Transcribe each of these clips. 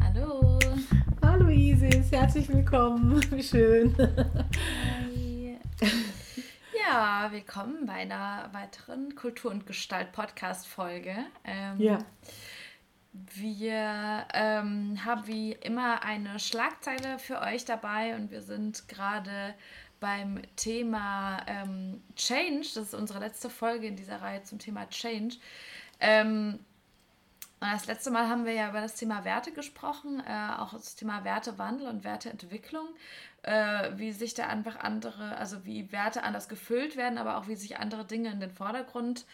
Hallo. Hallo Isis, herzlich willkommen. Wie schön. Hi. Ja, willkommen bei einer weiteren Kultur- und Gestalt-Podcast-Folge. Ähm, ja. Wir ähm, haben wie immer eine Schlagzeile für euch dabei und wir sind gerade beim Thema ähm, Change. Das ist unsere letzte Folge in dieser Reihe zum Thema Change. Ähm, das letzte Mal haben wir ja über das Thema Werte gesprochen, äh, auch das Thema Wertewandel und Werteentwicklung, äh, wie sich da einfach andere, also wie Werte anders gefüllt werden, aber auch wie sich andere Dinge in den Vordergrund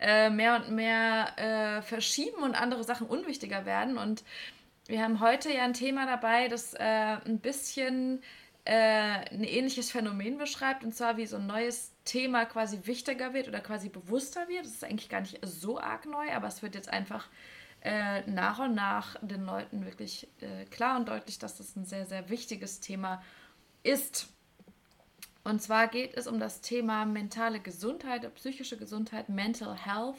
äh, mehr und mehr äh, verschieben und andere Sachen unwichtiger werden. Und wir haben heute ja ein Thema dabei, das äh, ein bisschen äh, ein ähnliches Phänomen beschreibt, und zwar wie so ein neues Thema quasi wichtiger wird oder quasi bewusster wird. Das ist eigentlich gar nicht so arg neu, aber es wird jetzt einfach äh, nach und nach den Leuten wirklich äh, klar und deutlich, dass das ein sehr, sehr wichtiges Thema ist. Und zwar geht es um das Thema mentale Gesundheit, psychische Gesundheit, Mental Health.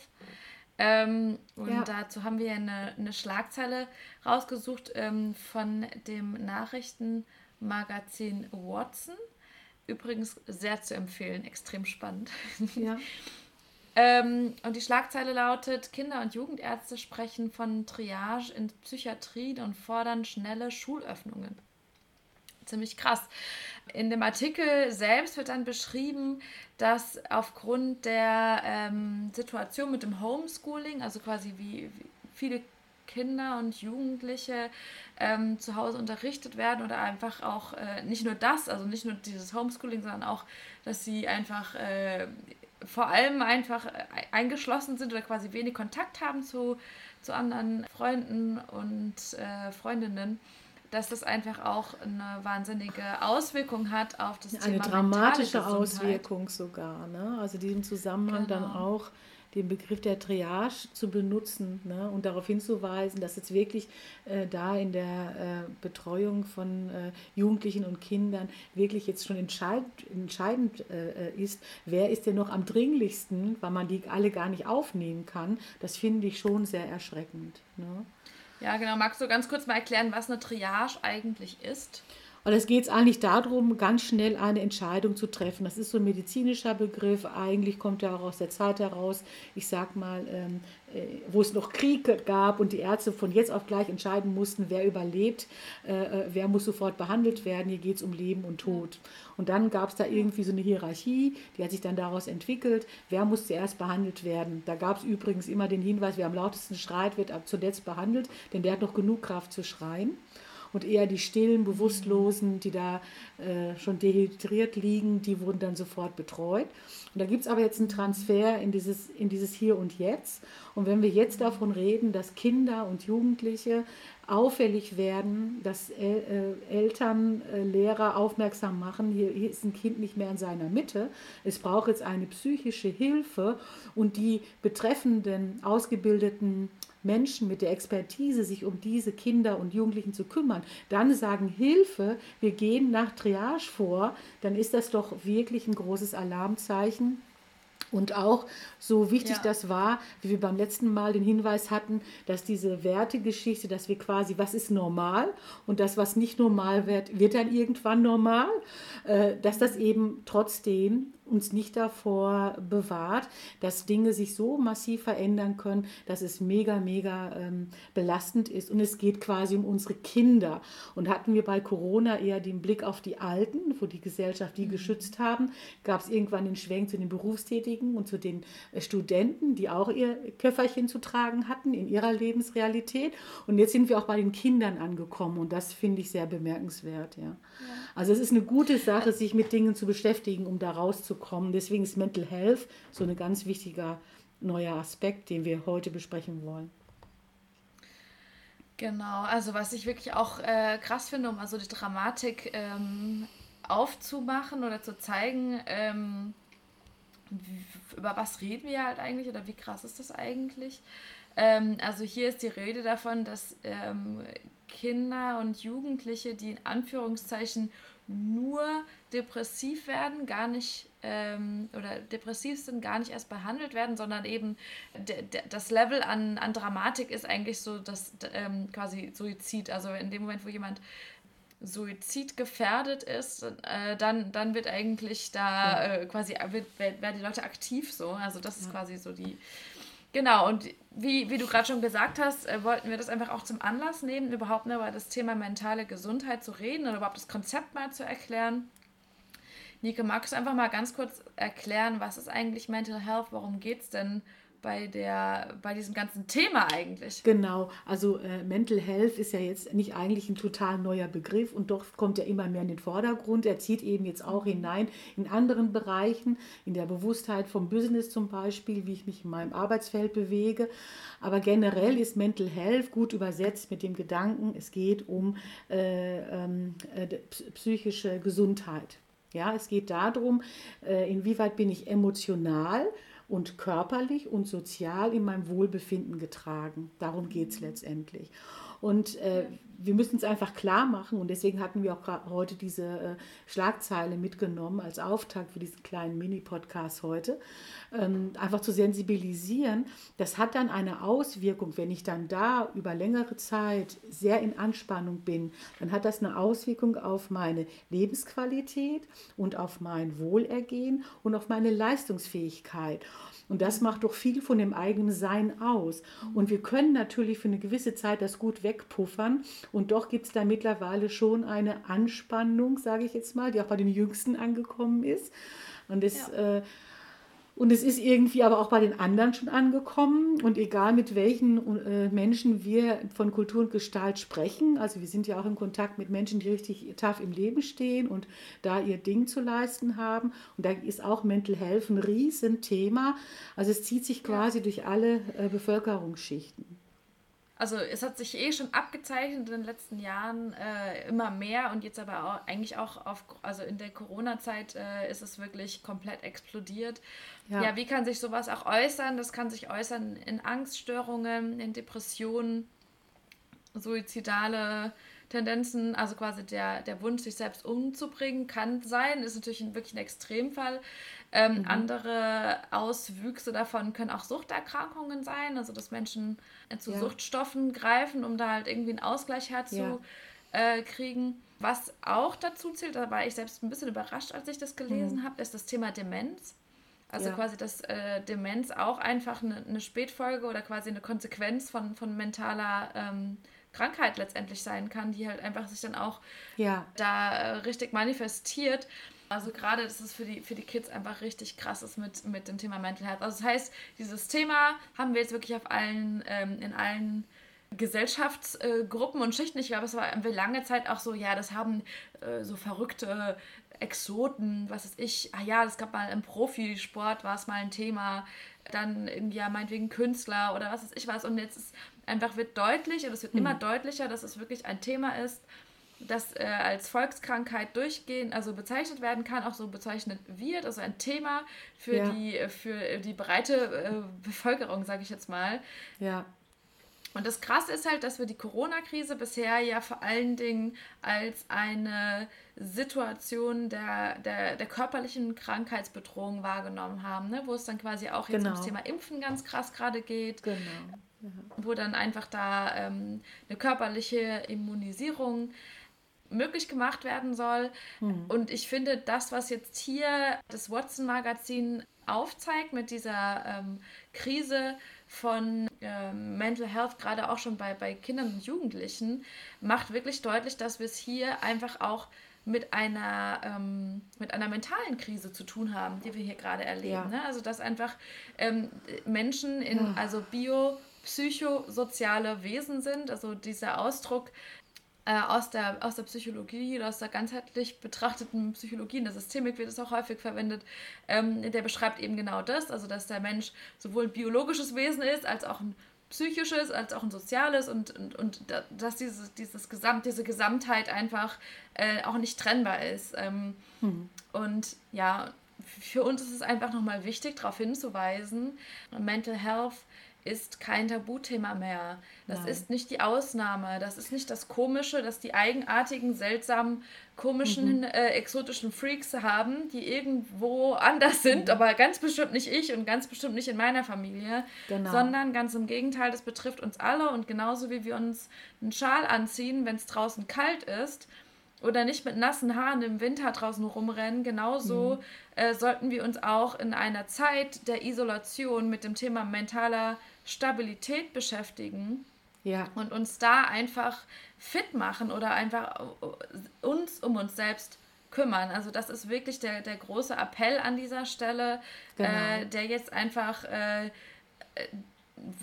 Ähm, und ja. dazu haben wir eine, eine Schlagzeile rausgesucht ähm, von dem Nachrichtenmagazin Watson. Übrigens sehr zu empfehlen, extrem spannend. Ja. Ähm, und die Schlagzeile lautet: Kinder- und Jugendärzte sprechen von Triage in Psychiatrien und fordern schnelle Schulöffnungen. Ziemlich krass. In dem Artikel selbst wird dann beschrieben, dass aufgrund der ähm, Situation mit dem Homeschooling, also quasi wie, wie viele Kinder und Jugendliche ähm, zu Hause unterrichtet werden oder einfach auch äh, nicht nur das, also nicht nur dieses Homeschooling, sondern auch, dass sie einfach äh, vor allem einfach eingeschlossen sind oder quasi wenig Kontakt haben zu, zu anderen Freunden und äh, Freundinnen, dass das einfach auch eine wahnsinnige Auswirkung hat auf das eine Thema Eine dramatische Auswirkung sogar. Ne? Also diesem Zusammenhang genau. dann auch den Begriff der Triage zu benutzen ne, und darauf hinzuweisen, dass jetzt wirklich äh, da in der äh, Betreuung von äh, Jugendlichen und Kindern wirklich jetzt schon entscheid entscheidend äh, ist, wer ist denn noch am dringlichsten, weil man die alle gar nicht aufnehmen kann. Das finde ich schon sehr erschreckend. Ne? Ja, genau. Magst du ganz kurz mal erklären, was eine Triage eigentlich ist? Und es geht eigentlich darum, ganz schnell eine Entscheidung zu treffen. Das ist so ein medizinischer Begriff. Eigentlich kommt er auch aus der Zeit heraus, ich sag mal, ähm, äh, wo es noch Krieg gab und die Ärzte von jetzt auf gleich entscheiden mussten, wer überlebt, äh, äh wer muss sofort behandelt werden. Hier geht es um Leben und Tod. Und dann gab es da irgendwie so eine Hierarchie, die hat sich dann daraus entwickelt, wer muss zuerst behandelt werden. Da gab es übrigens immer den Hinweis, wer am lautesten schreit, wird ab zuletzt behandelt, denn der hat noch genug Kraft zu schreien und eher die stillen, bewusstlosen, die da äh, schon dehydriert liegen, die wurden dann sofort betreut. Und da gibt es aber jetzt einen Transfer in dieses, in dieses Hier und Jetzt. Und wenn wir jetzt davon reden, dass Kinder und Jugendliche auffällig werden, dass El äh, Eltern, äh, Lehrer aufmerksam machen, hier, hier ist ein Kind nicht mehr in seiner Mitte, es braucht jetzt eine psychische Hilfe und die betreffenden ausgebildeten Menschen mit der Expertise, sich um diese Kinder und Jugendlichen zu kümmern, dann sagen Hilfe, wir gehen nach Triage vor, dann ist das doch wirklich ein großes Alarmzeichen. Und auch so wichtig ja. das war, wie wir beim letzten Mal den Hinweis hatten, dass diese Wertegeschichte, dass wir quasi, was ist normal und das, was nicht normal wird, wird dann irgendwann normal, äh, dass das eben trotzdem uns nicht davor bewahrt, dass Dinge sich so massiv verändern können, dass es mega, mega ähm, belastend ist. Und es geht quasi um unsere Kinder. Und hatten wir bei Corona eher den Blick auf die Alten, wo die Gesellschaft die mhm. geschützt haben, gab es irgendwann den Schwenk zu den Berufstätigen und zu den äh, Studenten, die auch ihr Köfferchen zu tragen hatten in ihrer Lebensrealität. Und jetzt sind wir auch bei den Kindern angekommen. Und das finde ich sehr bemerkenswert. Ja. ja. Also es ist eine gute Sache, sich mit Dingen zu beschäftigen, um da rauszukommen kommen. Deswegen ist Mental Health so ein ganz wichtiger neuer Aspekt, den wir heute besprechen wollen. Genau, also was ich wirklich auch äh, krass finde, um also die Dramatik ähm, aufzumachen oder zu zeigen, ähm, über was reden wir halt eigentlich oder wie krass ist das eigentlich? Ähm, also hier ist die Rede davon, dass ähm, Kinder und Jugendliche, die in Anführungszeichen nur depressiv werden, gar nicht ähm, oder depressiv sind, gar nicht erst behandelt werden, sondern eben das Level an, an Dramatik ist eigentlich so das ähm, quasi Suizid. Also in dem Moment, wo jemand Suizid gefährdet ist, äh, dann, dann wird eigentlich da äh, quasi, wird, werden die Leute aktiv so. Also das ist ja. quasi so die. Genau, und wie, wie du gerade schon gesagt hast, äh, wollten wir das einfach auch zum Anlass nehmen, überhaupt über das Thema mentale Gesundheit zu reden oder überhaupt das Konzept mal zu erklären. Nike, magst du einfach mal ganz kurz erklären, was ist eigentlich Mental Health, worum geht es denn bei, der, bei diesem ganzen Thema eigentlich. Genau, also äh, Mental Health ist ja jetzt nicht eigentlich ein total neuer Begriff und doch kommt er immer mehr in den Vordergrund. Er zieht eben jetzt auch hinein in anderen Bereichen, in der Bewusstheit vom Business zum Beispiel, wie ich mich in meinem Arbeitsfeld bewege. Aber generell ist Mental Health gut übersetzt mit dem Gedanken, es geht um äh, ähm, äh, psychische Gesundheit. Ja, es geht darum, äh, inwieweit bin ich emotional und körperlich und sozial in meinem Wohlbefinden getragen. Darum geht es letztendlich. Und äh, wir müssen es einfach klar machen und deswegen hatten wir auch heute diese äh, Schlagzeile mitgenommen als Auftakt für diesen kleinen Mini-Podcast heute. Ähm, einfach zu sensibilisieren, das hat dann eine Auswirkung, wenn ich dann da über längere Zeit sehr in Anspannung bin, dann hat das eine Auswirkung auf meine Lebensqualität und auf mein Wohlergehen und auf meine Leistungsfähigkeit. Und das macht doch viel von dem eigenen Sein aus. Und wir können natürlich für eine gewisse Zeit das gut wegpuffern. Und doch gibt es da mittlerweile schon eine Anspannung, sage ich jetzt mal, die auch bei den Jüngsten angekommen ist. Und das ja. äh, und es ist irgendwie aber auch bei den anderen schon angekommen. Und egal mit welchen äh, Menschen wir von Kultur und Gestalt sprechen, also wir sind ja auch in Kontakt mit Menschen, die richtig tough im Leben stehen und da ihr Ding zu leisten haben. Und da ist auch Mental Health ein Riesenthema. Also es zieht sich quasi durch alle äh, Bevölkerungsschichten also es hat sich eh schon abgezeichnet in den letzten Jahren äh, immer mehr und jetzt aber auch, eigentlich auch auf, also in der Corona-Zeit äh, ist es wirklich komplett explodiert. Ja. ja, wie kann sich sowas auch äußern? Das kann sich äußern in Angststörungen, in Depressionen, suizidale Tendenzen, also quasi der, der Wunsch, sich selbst umzubringen, kann sein, ist natürlich ein, wirklich ein Extremfall. Ähm, mhm. Andere Auswüchse davon können auch Suchterkrankungen sein, also dass Menschen äh, zu ja. Suchtstoffen greifen, um da halt irgendwie einen Ausgleich herzukriegen. Ja. Äh, Was auch dazu zählt, da war ich selbst ein bisschen überrascht, als ich das gelesen mhm. habe, ist das Thema Demenz. Also ja. quasi, dass äh, Demenz auch einfach eine, eine, Spätfolge oder quasi eine Konsequenz von, von mentaler ähm, Krankheit letztendlich sein kann, die halt einfach sich dann auch ja. da äh, richtig manifestiert. Also gerade, dass es für die, für die Kids einfach richtig krass ist mit, mit dem Thema Mental Health. Also das heißt, dieses Thema haben wir jetzt wirklich auf allen, ähm, in allen Gesellschaftsgruppen äh, und Schichten. Ich glaube, es war lange Zeit auch so, ja, das haben äh, so verrückte Exoten, was weiß ich, ah ja, das gab mal im Profisport, war es mal ein Thema, dann irgendwie, ja, meinetwegen Künstler oder was weiß ich was. Und jetzt ist einfach wird deutlich, und es wird hm. immer deutlicher, dass es wirklich ein Thema ist, das äh, als Volkskrankheit durchgehen, also bezeichnet werden kann, auch so bezeichnet wird, also ein Thema für ja. die für die breite äh, Bevölkerung, sage ich jetzt mal. Ja. Und das Krasse ist halt, dass wir die Corona-Krise bisher ja vor allen Dingen als eine Situation der, der, der körperlichen Krankheitsbedrohung wahrgenommen haben, ne? wo es dann quasi auch jetzt genau. ums Thema Impfen ganz krass gerade geht. Genau. Ja. Wo dann einfach da ähm, eine körperliche Immunisierung möglich gemacht werden soll. Hm. Und ich finde, das, was jetzt hier das Watson-Magazin aufzeigt mit dieser ähm, Krise von ähm, Mental Health, gerade auch schon bei, bei Kindern und Jugendlichen, macht wirklich deutlich, dass wir es hier einfach auch mit einer, ähm, mit einer mentalen Krise zu tun haben, die wir hier gerade erleben. Ja. Ne? Also dass einfach ähm, Menschen in, ja. also bio, psychosoziale Wesen sind, also dieser Ausdruck äh, aus, der, aus der Psychologie oder aus der ganzheitlich betrachteten Psychologie, in der Systemik wird es auch häufig verwendet, ähm, der beschreibt eben genau das, also dass der Mensch sowohl ein biologisches Wesen ist, als auch ein psychisches als auch ein soziales und, und, und dass dieses, dieses Gesamt, diese Gesamtheit einfach äh, auch nicht trennbar ist. Ähm, hm. Und ja, für uns ist es einfach nochmal wichtig, darauf hinzuweisen, Mental Health ist kein Tabuthema mehr. Das Nein. ist nicht die Ausnahme. Das ist nicht das Komische, dass die eigenartigen, seltsamen, komischen, mhm. äh, exotischen Freaks haben, die irgendwo anders sind, mhm. aber ganz bestimmt nicht ich und ganz bestimmt nicht in meiner Familie, genau. sondern ganz im Gegenteil, das betrifft uns alle und genauso wie wir uns einen Schal anziehen, wenn es draußen kalt ist, oder nicht mit nassen Haaren im Winter draußen rumrennen, genauso mhm. äh, sollten wir uns auch in einer Zeit der Isolation mit dem Thema mentaler Stabilität beschäftigen ja. und uns da einfach fit machen oder einfach äh, uns um uns selbst kümmern. Also das ist wirklich der, der große Appell an dieser Stelle, genau. äh, der jetzt einfach, äh, äh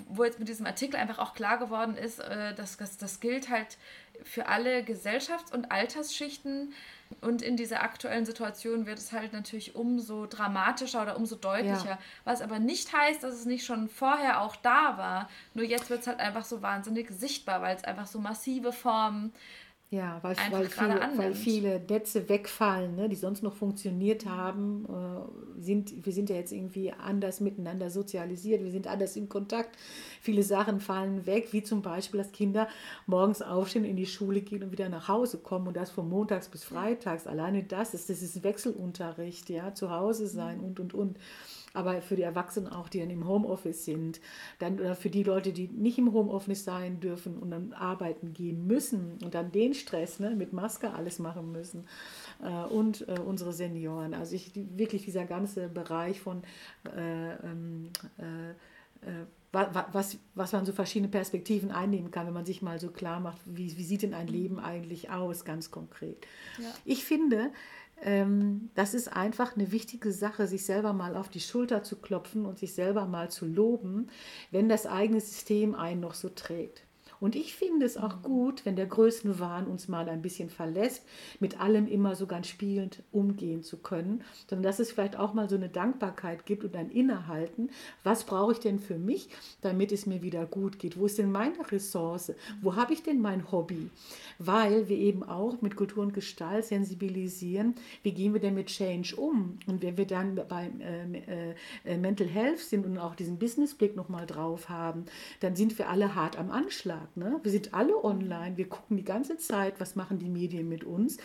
wo jetzt mit diesem Artikel einfach auch klar geworden ist, äh, dass, dass das gilt halt für alle Gesellschafts- und Altersschichten, und in dieser aktuellen Situation wird es halt natürlich umso dramatischer oder umso deutlicher. Ja. Was aber nicht heißt, dass es nicht schon vorher auch da war. Nur jetzt wird es halt einfach so wahnsinnig sichtbar, weil es einfach so massive Formen ja, weil, weil, viele, weil viele Netze wegfallen, ne, die sonst noch funktioniert haben. Äh, sind, wir sind ja jetzt irgendwie anders miteinander sozialisiert, wir sind anders in Kontakt. Viele Sachen fallen weg, wie zum Beispiel, dass Kinder morgens aufstehen, in die Schule gehen und wieder nach Hause kommen und das von montags bis freitags. Alleine das ist, das ist Wechselunterricht, ja, zu Hause sein und, und, und aber für die Erwachsenen auch, die dann im Homeoffice sind, dann oder für die Leute, die nicht im Homeoffice sein dürfen und dann arbeiten gehen müssen und dann den Stress ne, mit Maske alles machen müssen äh, und äh, unsere Senioren. Also ich, wirklich dieser ganze Bereich von äh, ähm, äh, äh was, was man so verschiedene Perspektiven einnehmen kann, wenn man sich mal so klar macht, wie, wie sieht denn ein Leben eigentlich aus, ganz konkret. Ja. Ich finde, das ist einfach eine wichtige Sache, sich selber mal auf die Schulter zu klopfen und sich selber mal zu loben, wenn das eigene System einen noch so trägt. Und ich finde es auch gut, wenn der Größenwahn uns mal ein bisschen verlässt, mit allem immer so ganz spielend umgehen zu können, sondern dass es vielleicht auch mal so eine Dankbarkeit gibt und ein Innehalten. Was brauche ich denn für mich, damit es mir wieder gut geht? Wo ist denn meine Ressource? Wo habe ich denn mein Hobby? Weil wir eben auch mit Kultur und Gestalt sensibilisieren, wie gehen wir denn mit Change um? Und wenn wir dann beim äh, äh, Mental Health sind und auch diesen Businessblick nochmal drauf haben, dann sind wir alle hart am Anschlag. Ne? Wir sind alle online, wir gucken die ganze Zeit, was machen die Medien mit uns.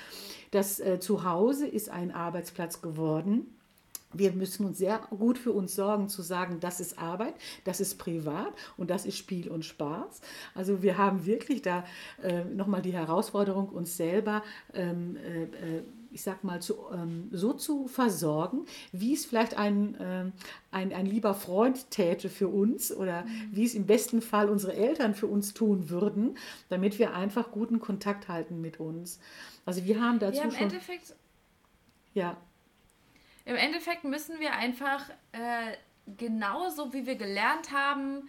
Das äh, Zuhause ist ein Arbeitsplatz geworden. Wir müssen uns sehr gut für uns sorgen, zu sagen, das ist Arbeit, das ist privat und das ist Spiel und Spaß. Also wir haben wirklich da äh, nochmal die Herausforderung, uns selber ähm, äh, äh ich sag mal, zu, ähm, so zu versorgen, wie es vielleicht ein, ähm, ein, ein lieber Freund täte für uns oder mhm. wie es im besten Fall unsere Eltern für uns tun würden, damit wir einfach guten Kontakt halten mit uns. Also wir haben dazu ja, im schon... Endeffekt, ja. Im Endeffekt müssen wir einfach äh, genauso wie wir gelernt haben,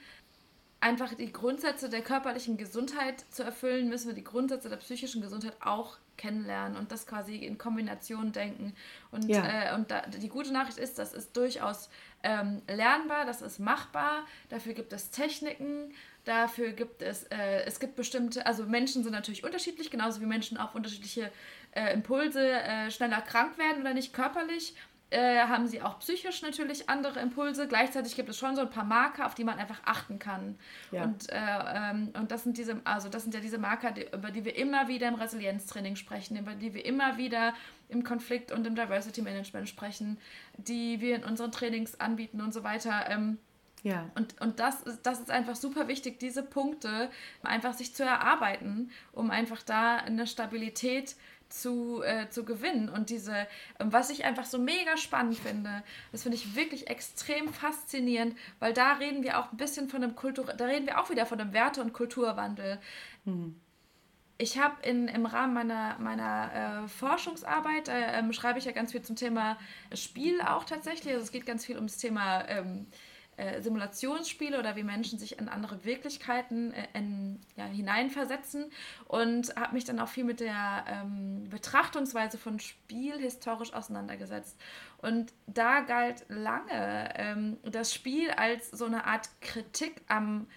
einfach die Grundsätze der körperlichen Gesundheit zu erfüllen, müssen wir die Grundsätze der psychischen Gesundheit auch kennenlernen und das quasi in Kombination denken. Und, ja. äh, und da, die gute Nachricht ist, das ist durchaus ähm, lernbar, das ist machbar. Dafür gibt es Techniken, dafür gibt es, äh, es gibt bestimmte, also Menschen sind natürlich unterschiedlich, genauso wie Menschen auf unterschiedliche äh, Impulse äh, schneller krank werden oder nicht körperlich äh, haben sie auch psychisch natürlich andere Impulse. Gleichzeitig gibt es schon so ein paar Marker, auf die man einfach achten kann. Ja. Und, äh, ähm, und das sind diese, also das sind ja diese Marker, die, über die wir immer wieder im Resilienztraining sprechen, über die wir immer wieder im Konflikt und im Diversity Management sprechen, die wir in unseren Trainings anbieten und so weiter. Ähm, ja. Und, und das, ist, das ist einfach super wichtig, diese Punkte einfach sich zu erarbeiten, um einfach da eine Stabilität zu zu, äh, zu gewinnen. Und diese, was ich einfach so mega spannend finde, das finde ich wirklich extrem faszinierend, weil da reden wir auch ein bisschen von einem Kultur, da reden wir auch wieder von einem Werte- und Kulturwandel. Mhm. Ich habe im Rahmen meiner, meiner äh, Forschungsarbeit, äh, ähm, schreibe ich ja ganz viel zum Thema Spiel auch tatsächlich. Also es geht ganz viel ums Thema ähm, äh, Simulationsspiele oder wie Menschen sich in andere Wirklichkeiten äh, in, ja, hineinversetzen und habe mich dann auch viel mit der ähm, Betrachtungsweise von Spiel historisch auseinandergesetzt. Und da galt lange ähm, das Spiel als so eine Art Kritik am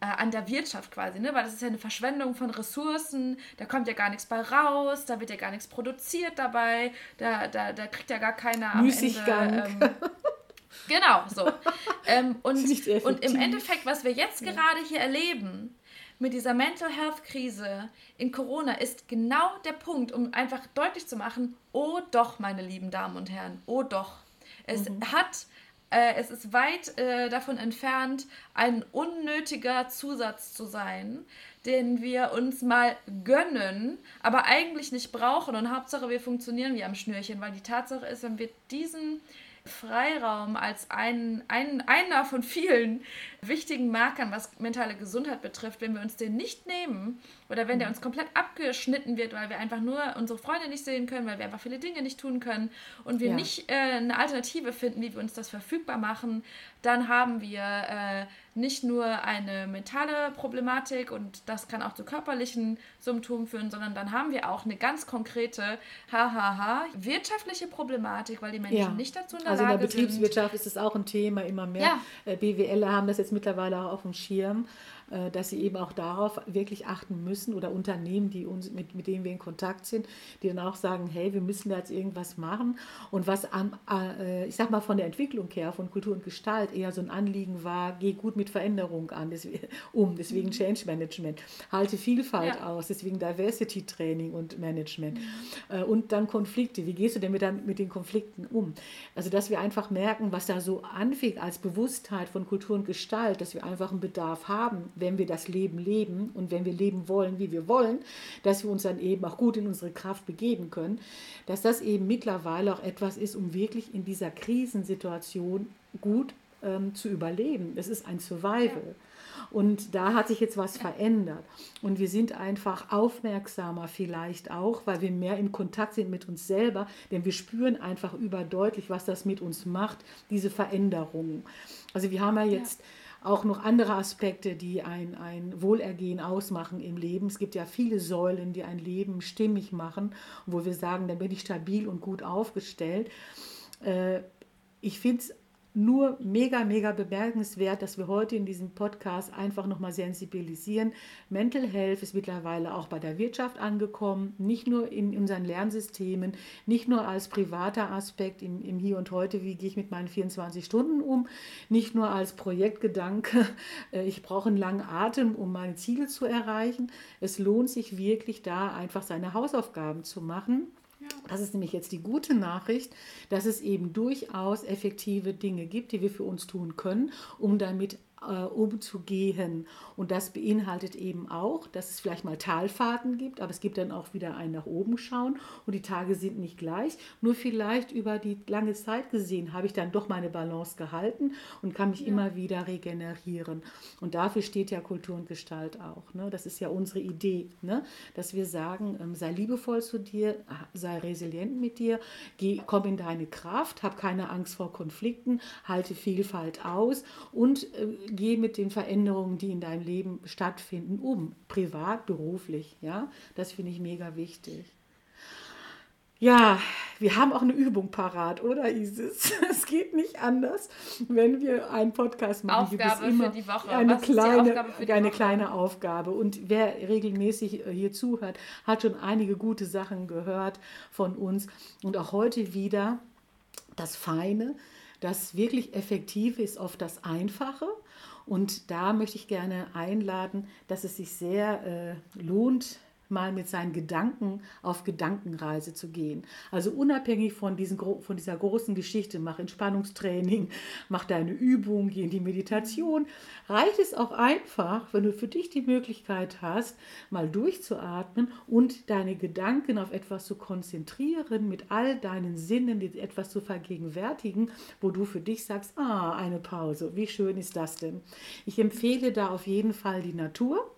äh, an der Wirtschaft quasi, ne? weil das ist ja eine Verschwendung von Ressourcen, da kommt ja gar nichts bei raus, da wird ja gar nichts produziert dabei, da, da, da kriegt ja gar keiner am Müßiggang. Ende... Ähm, genau, so. ähm, und, und im Endeffekt, was wir jetzt ja. gerade hier erleben, mit dieser Mental Health Krise in Corona ist genau der Punkt, um einfach deutlich zu machen, oh doch, meine lieben Damen und Herren, oh doch. Es mhm. hat äh, es ist weit äh, davon entfernt, ein unnötiger Zusatz zu sein, den wir uns mal gönnen, aber eigentlich nicht brauchen. Und Hauptsache, wir funktionieren wie am Schnürchen, weil die Tatsache ist, wenn wir diesen Freiraum als ein, ein, einer von vielen wichtigen Markern, was mentale Gesundheit betrifft, wenn wir uns den nicht nehmen oder wenn der mhm. uns komplett abgeschnitten wird, weil wir einfach nur unsere Freunde nicht sehen können, weil wir einfach viele Dinge nicht tun können und wir ja. nicht äh, eine Alternative finden, wie wir uns das verfügbar machen, dann haben wir äh, nicht nur eine mentale Problematik und das kann auch zu körperlichen Symptomen führen, sondern dann haben wir auch eine ganz konkrete hahaha wirtschaftliche Problematik, weil die Menschen ja. nicht dazu in der also Lage sind. Also in der Betriebswirtschaft sind. ist es auch ein Thema immer mehr. Ja. Äh, BWLer haben das jetzt mittlerweile auch auf dem Schirm. Äh, dass sie eben auch darauf wirklich achten müssen oder Unternehmen, die uns, mit, mit denen wir in Kontakt sind, die dann auch sagen, hey, wir müssen da jetzt irgendwas machen. Und was an, äh, ich sag mal von der Entwicklung her, von Kultur und Gestalt eher so ein Anliegen war, geh gut mit Veränderung an, um, deswegen mhm. Change Management, halte Vielfalt ja. aus, deswegen Diversity Training und Management. Mhm. Äh, und dann Konflikte, wie gehst du denn mit, mit den Konflikten um? Also, dass wir einfach merken, was da so anfängt als Bewusstheit von Kultur und Gestalt, dass wir einfach einen Bedarf haben, wenn wir das Leben leben und wenn wir leben wollen, wie wir wollen, dass wir uns dann eben auch gut in unsere Kraft begeben können, dass das eben mittlerweile auch etwas ist, um wirklich in dieser Krisensituation gut ähm, zu überleben. Es ist ein Survival. Und da hat sich jetzt was verändert. Und wir sind einfach aufmerksamer vielleicht auch, weil wir mehr in Kontakt sind mit uns selber, denn wir spüren einfach überdeutlich, was das mit uns macht, diese Veränderungen. Also wir haben ja jetzt... Ja auch noch andere Aspekte, die ein, ein Wohlergehen ausmachen im Leben. Es gibt ja viele Säulen, die ein Leben stimmig machen, wo wir sagen, dann bin ich stabil und gut aufgestellt. Äh, ich finde es nur mega, mega bemerkenswert, dass wir heute in diesem Podcast einfach nochmal sensibilisieren. Mental Health ist mittlerweile auch bei der Wirtschaft angekommen, nicht nur in unseren Lernsystemen, nicht nur als privater Aspekt im, im Hier und Heute, wie gehe ich mit meinen 24 Stunden um, nicht nur als Projektgedanke, äh, ich brauche einen langen Atem, um meine Ziele zu erreichen. Es lohnt sich wirklich da einfach seine Hausaufgaben zu machen das ist nämlich jetzt die gute Nachricht, dass es eben durchaus effektive Dinge gibt, die wir für uns tun können, um damit umzugehen. Und das beinhaltet eben auch, dass es vielleicht mal Talfahrten gibt, aber es gibt dann auch wieder ein nach oben schauen und die Tage sind nicht gleich. Nur vielleicht über die lange Zeit gesehen habe ich dann doch meine Balance gehalten und kann mich ja. immer wieder regenerieren. Und dafür steht ja Kultur und Gestalt auch. Ne? Das ist ja unsere Idee, ne? dass wir sagen, ähm, sei liebevoll zu dir, sei resilient mit dir, geh, komm in deine Kraft, hab keine Angst vor Konflikten, halte Vielfalt aus und äh, geh mit den Veränderungen, die in deinem Leben stattfinden, um. Privat, beruflich. Ja, das finde ich mega wichtig. Ja, wir haben auch eine Übung parat, oder Isis? Es geht nicht anders, wenn wir einen Podcast machen. Aufgabe für die Woche. Eine, kleine, eine Woche? kleine Aufgabe. Und wer regelmäßig äh, hier zuhört, hat schon einige gute Sachen gehört von uns. Und auch heute wieder das Feine, das wirklich Effektive ist oft das Einfache. Und da möchte ich gerne einladen, dass es sich sehr äh, lohnt, mal mit seinen Gedanken auf Gedankenreise zu gehen. Also unabhängig von, diesen, von dieser großen Geschichte, mach Entspannungstraining, mach deine Übung, geh in die Meditation, reicht es auch einfach, wenn du für dich die Möglichkeit hast, mal durchzuatmen und deine Gedanken auf etwas zu konzentrieren, mit all deinen Sinnen etwas zu vergegenwärtigen, wo du für dich sagst, ah, eine Pause, wie schön ist das denn? Ich empfehle da auf jeden Fall die Natur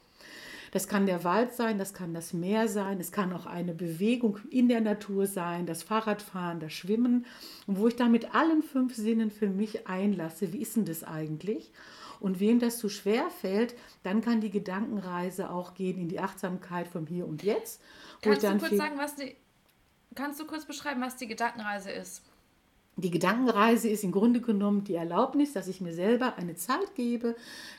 das kann der Wald sein, das kann das Meer sein, es kann auch eine Bewegung in der Natur sein, das Fahrradfahren, das Schwimmen. Und wo ich da mit allen fünf Sinnen für mich einlasse, wie ist denn das eigentlich? Und wem das zu schwer fällt, dann kann die Gedankenreise auch gehen in die Achtsamkeit vom Hier und Jetzt. Kannst du kurz sagen, was die, kannst du kurz beschreiben, was die Gedankenreise ist? Die Gedankenreise ist im Grunde genommen die Erlaubnis, dass ich mir selber eine Zeit gebe,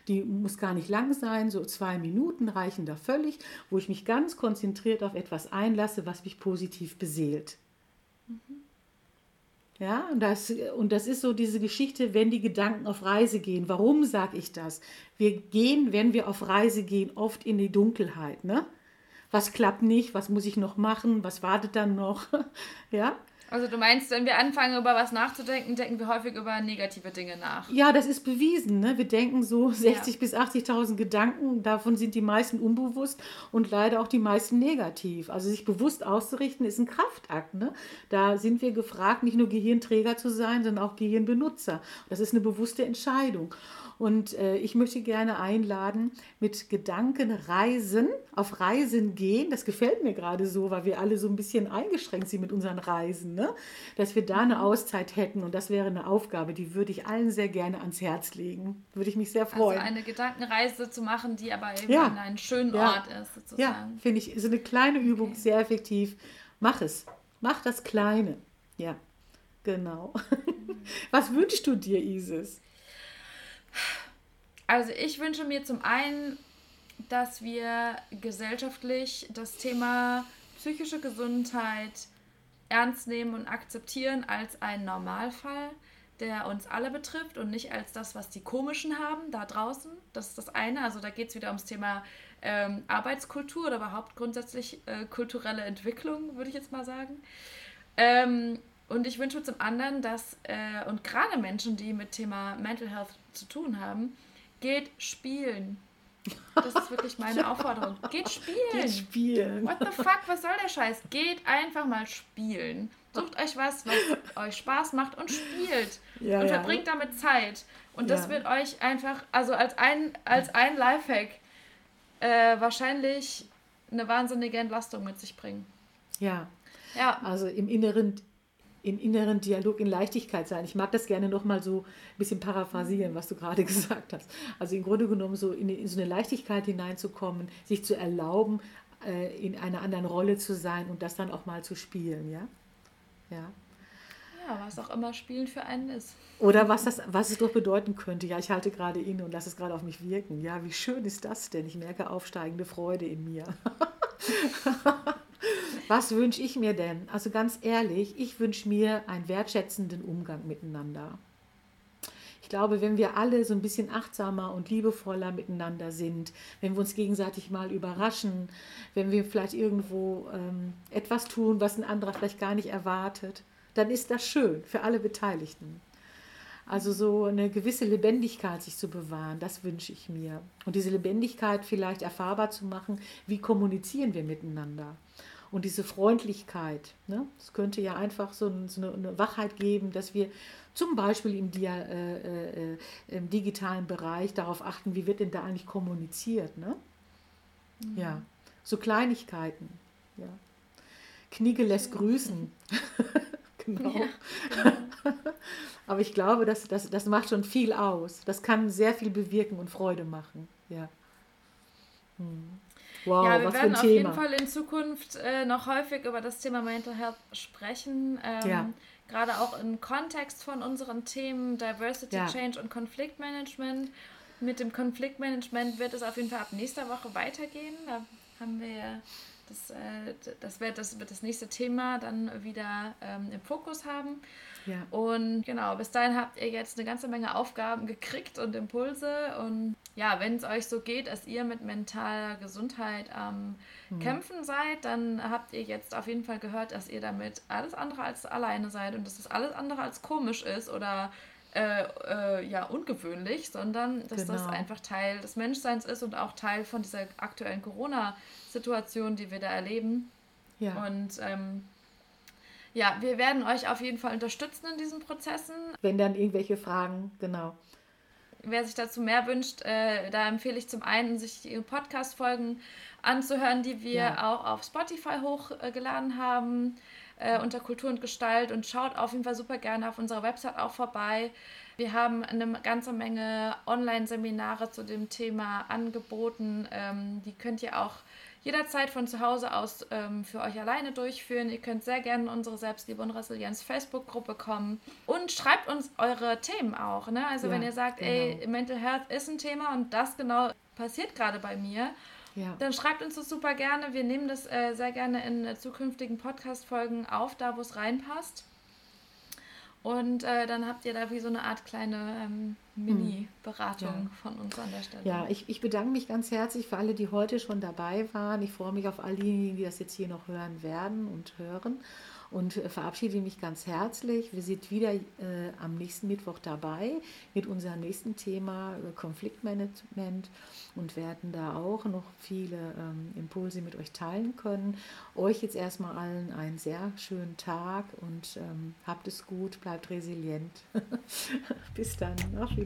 die muss gar nicht lang sein, so zwei Minuten reichen da völlig, wo ich mich ganz konzentriert auf etwas einlasse, was mich positiv beseelt. Mhm. Ja, und das, und das ist so diese Geschichte, wenn die Gedanken auf Reise gehen. Warum sage ich das? Wir gehen, wenn wir auf Reise gehen, oft in die Dunkelheit. Ne? Was klappt nicht? Was muss ich noch machen? Was wartet dann noch? ja, also du meinst, wenn wir anfangen, über was nachzudenken, denken wir häufig über negative Dinge nach. Ja, das ist bewiesen. Ne? Wir denken so 60 ja. bis 80.000 Gedanken, davon sind die meisten unbewusst und leider auch die meisten negativ. Also sich bewusst auszurichten, ist ein Kraftakt. Ne? Da sind wir gefragt, nicht nur Gehirnträger zu sein, sondern auch Gehirnbenutzer. Das ist eine bewusste Entscheidung. Und äh, ich möchte gerne einladen, mit Gedanken reisen, auf Reisen gehen. Das gefällt mir gerade so, weil wir alle so ein bisschen eingeschränkt sind mit unseren Reisen, ne? dass wir da eine mhm. Auszeit hätten. Und das wäre eine Aufgabe, die würde ich allen sehr gerne ans Herz legen. Würde ich mich sehr also freuen. Also eine Gedankenreise zu machen, die aber eben ja. an einem schönen ja. Ort ist, sozusagen. Ja, finde ich, ist eine kleine Übung, okay. sehr effektiv. Mach es. Mach das Kleine. Ja, genau. Mhm. Was wünschst du dir, Isis? Also ich wünsche mir zum einen, dass wir gesellschaftlich das Thema psychische Gesundheit ernst nehmen und akzeptieren als einen Normalfall, der uns alle betrifft und nicht als das, was die Komischen haben da draußen. Das ist das eine. Also da geht es wieder ums Thema ähm, Arbeitskultur oder überhaupt grundsätzlich äh, kulturelle Entwicklung, würde ich jetzt mal sagen. Ähm, und ich wünsche zum anderen, dass, äh, und gerade Menschen, die mit Thema Mental Health zu tun haben, geht spielen. Das ist wirklich meine ja. Aufforderung. Geht spielen. Geht spielen. What the fuck, was soll der Scheiß? Geht einfach mal spielen. Sucht euch was, was euch Spaß macht und spielt. Ja, und verbringt ja. damit Zeit. Und das wird euch einfach, also als ein, als ein Lifehack, äh, wahrscheinlich eine wahnsinnige Entlastung mit sich bringen. Ja. Ja. Also im Inneren in inneren Dialog, in Leichtigkeit sein. Ich mag das gerne nochmal so ein bisschen paraphrasieren, was du gerade gesagt hast. Also im Grunde genommen so in, in so eine Leichtigkeit hineinzukommen, sich zu erlauben, äh, in einer anderen Rolle zu sein und das dann auch mal zu spielen, ja? Ja. Ja, was auch immer Spielen für einen ist. Oder was, das, was es doch bedeuten könnte. Ja, ich halte gerade inne und lasse es gerade auf mich wirken. Ja, wie schön ist das denn? Ich merke aufsteigende Freude in mir. Was wünsche ich mir denn? Also ganz ehrlich, ich wünsche mir einen wertschätzenden Umgang miteinander. Ich glaube, wenn wir alle so ein bisschen achtsamer und liebevoller miteinander sind, wenn wir uns gegenseitig mal überraschen, wenn wir vielleicht irgendwo ähm, etwas tun, was ein anderer vielleicht gar nicht erwartet, dann ist das schön für alle Beteiligten. Also so eine gewisse Lebendigkeit sich zu bewahren, das wünsche ich mir. Und diese Lebendigkeit vielleicht erfahrbar zu machen, wie kommunizieren wir miteinander. Und diese Freundlichkeit, ne? es könnte ja einfach so, ein, so eine, eine, Wachheit geben, dass wir zum Beispiel im, Dia, äh, äh, im, digitalen Bereich darauf achten, wie wird denn da eigentlich kommuniziert. Ne? Mhm. Ja, so Kleinigkeiten. Ja. Knigge lässt grüßen. genau. Ja, genau. Aber ich glaube, das, das, das macht schon viel aus. Das kann sehr viel bewirken und Freude machen. Ja. Hm. Wow, ja, wir werden auf jeden Fall in Zukunft äh, noch häufig über das Thema Mental Health sprechen. Ähm, ja. Gerade auch im Kontext von unseren Themen Diversity, ja. Change und Konfliktmanagement. Mit dem Konfliktmanagement wird es auf jeden Fall ab nächster Woche weitergehen. Da haben wir das, äh, das, wird, das wird das nächste Thema dann wieder ähm, im Fokus haben. Ja. Und genau, bis dahin habt ihr jetzt eine ganze Menge Aufgaben gekriegt und Impulse. Und ja, wenn es euch so geht, dass ihr mit mentaler Gesundheit am ähm, mhm. Kämpfen seid, dann habt ihr jetzt auf jeden Fall gehört, dass ihr damit alles andere als alleine seid und dass das alles andere als komisch ist oder äh, äh, ja, ungewöhnlich, sondern dass genau. das einfach Teil des Menschseins ist und auch Teil von dieser aktuellen Corona-Situation, die wir da erleben. Ja. Und ähm, ja, wir werden euch auf jeden Fall unterstützen in diesen Prozessen. Wenn dann irgendwelche Fragen, genau. Wer sich dazu mehr wünscht, äh, da empfehle ich zum einen, sich die Podcast-Folgen anzuhören, die wir ja. auch auf Spotify hochgeladen haben. äh, unter Kultur und Gestalt und schaut auf jeden Fall super gerne auf unserer Website auch vorbei. Wir haben eine ganze Menge Online-Seminare zu dem Thema angeboten. Ähm, die könnt ihr auch jederzeit von zu Hause aus ähm, für euch alleine durchführen. Ihr könnt sehr gerne in unsere Selbstliebe und Resilienz Facebook-Gruppe kommen und schreibt uns eure Themen auch. Ne? Also ja, wenn ihr sagt, genau. ey, Mental Health ist ein Thema und das genau passiert gerade bei mir, ja. dann schreibt uns das super gerne. Wir nehmen das äh, sehr gerne in äh, zukünftigen Podcast-Folgen auf, da wo es reinpasst. Und äh, dann habt ihr da wie so eine Art kleine ähm, Mini-Beratung ja. von uns an der Stelle. Ja, ich, ich bedanke mich ganz herzlich für alle, die heute schon dabei waren. Ich freue mich auf all diejenigen, die das jetzt hier noch hören werden und hören und äh, verabschiede mich ganz herzlich. Wir sind wieder äh, am nächsten Mittwoch dabei mit unserem nächsten Thema äh, Konfliktmanagement und werden da auch noch viele ähm, Impulse mit euch teilen können. Euch jetzt erstmal allen einen sehr schönen Tag und ähm, habt es gut, bleibt resilient. Bis dann, auf